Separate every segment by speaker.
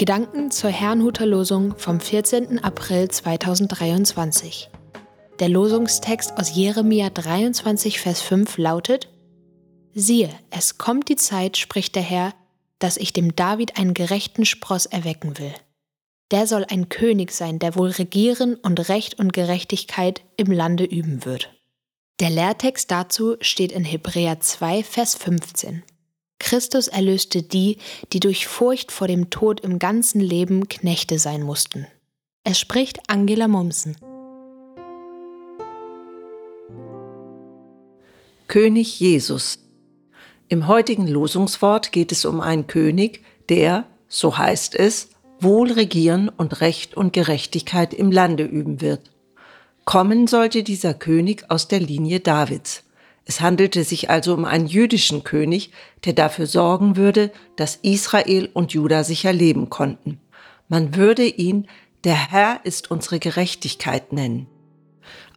Speaker 1: Gedanken zur Herrnhuter Losung vom 14. April 2023. Der Losungstext aus Jeremia 23, Vers 5 lautet: Siehe, es kommt die Zeit, spricht der Herr, dass ich dem David einen gerechten Spross erwecken will. Der soll ein König sein, der wohl regieren und Recht und Gerechtigkeit im Lande üben wird. Der Lehrtext dazu steht in Hebräer 2, Vers 15. Christus erlöste die, die durch Furcht vor dem Tod im ganzen Leben Knechte sein mussten. Es spricht Angela Mommsen.
Speaker 2: König Jesus im heutigen Losungswort geht es um einen König, der, so heißt es, wohl regieren und Recht und Gerechtigkeit im Lande üben wird. Kommen sollte dieser König aus der Linie Davids. Es handelte sich also um einen jüdischen König, der dafür sorgen würde, dass Israel und Juda sicher leben konnten. Man würde ihn der Herr ist unsere Gerechtigkeit nennen.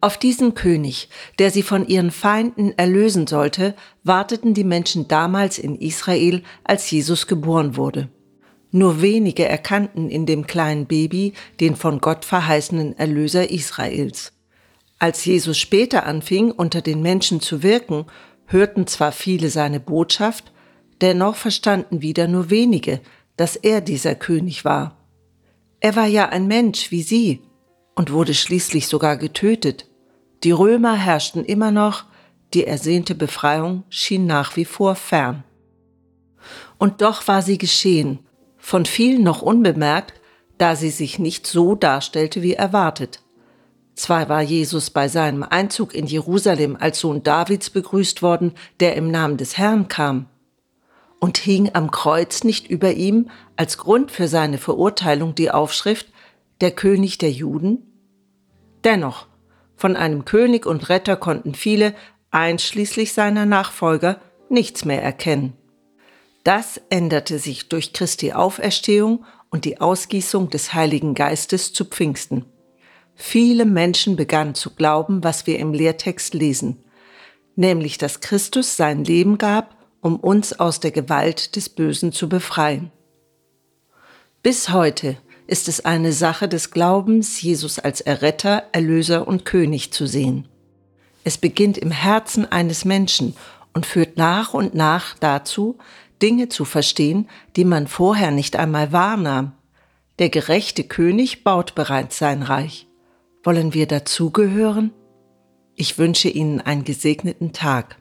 Speaker 2: Auf diesen König, der sie von ihren Feinden erlösen sollte, warteten die Menschen damals in Israel, als Jesus geboren wurde. Nur wenige erkannten in dem kleinen Baby den von Gott verheißenen Erlöser Israels. Als Jesus später anfing, unter den Menschen zu wirken, hörten zwar viele seine Botschaft, dennoch verstanden wieder nur wenige, dass er dieser König war. Er war ja ein Mensch wie sie und wurde schließlich sogar getötet. Die Römer herrschten immer noch, die ersehnte Befreiung schien nach wie vor fern. Und doch war sie geschehen, von vielen noch unbemerkt, da sie sich nicht so darstellte wie erwartet. Zwar war Jesus bei seinem Einzug in Jerusalem als Sohn Davids begrüßt worden, der im Namen des Herrn kam, und hing am Kreuz nicht über ihm als Grund für seine Verurteilung die Aufschrift der König der Juden? Dennoch, von einem König und Retter konnten viele, einschließlich seiner Nachfolger, nichts mehr erkennen. Das änderte sich durch Christi Auferstehung und die Ausgießung des Heiligen Geistes zu Pfingsten. Viele Menschen begannen zu glauben, was wir im Lehrtext lesen, nämlich dass Christus sein Leben gab, um uns aus der Gewalt des Bösen zu befreien. Bis heute ist es eine Sache des Glaubens, Jesus als Erretter, Erlöser und König zu sehen. Es beginnt im Herzen eines Menschen und führt nach und nach dazu, Dinge zu verstehen, die man vorher nicht einmal wahrnahm. Der gerechte König baut bereits sein Reich. Wollen wir dazugehören? Ich wünsche Ihnen einen gesegneten Tag.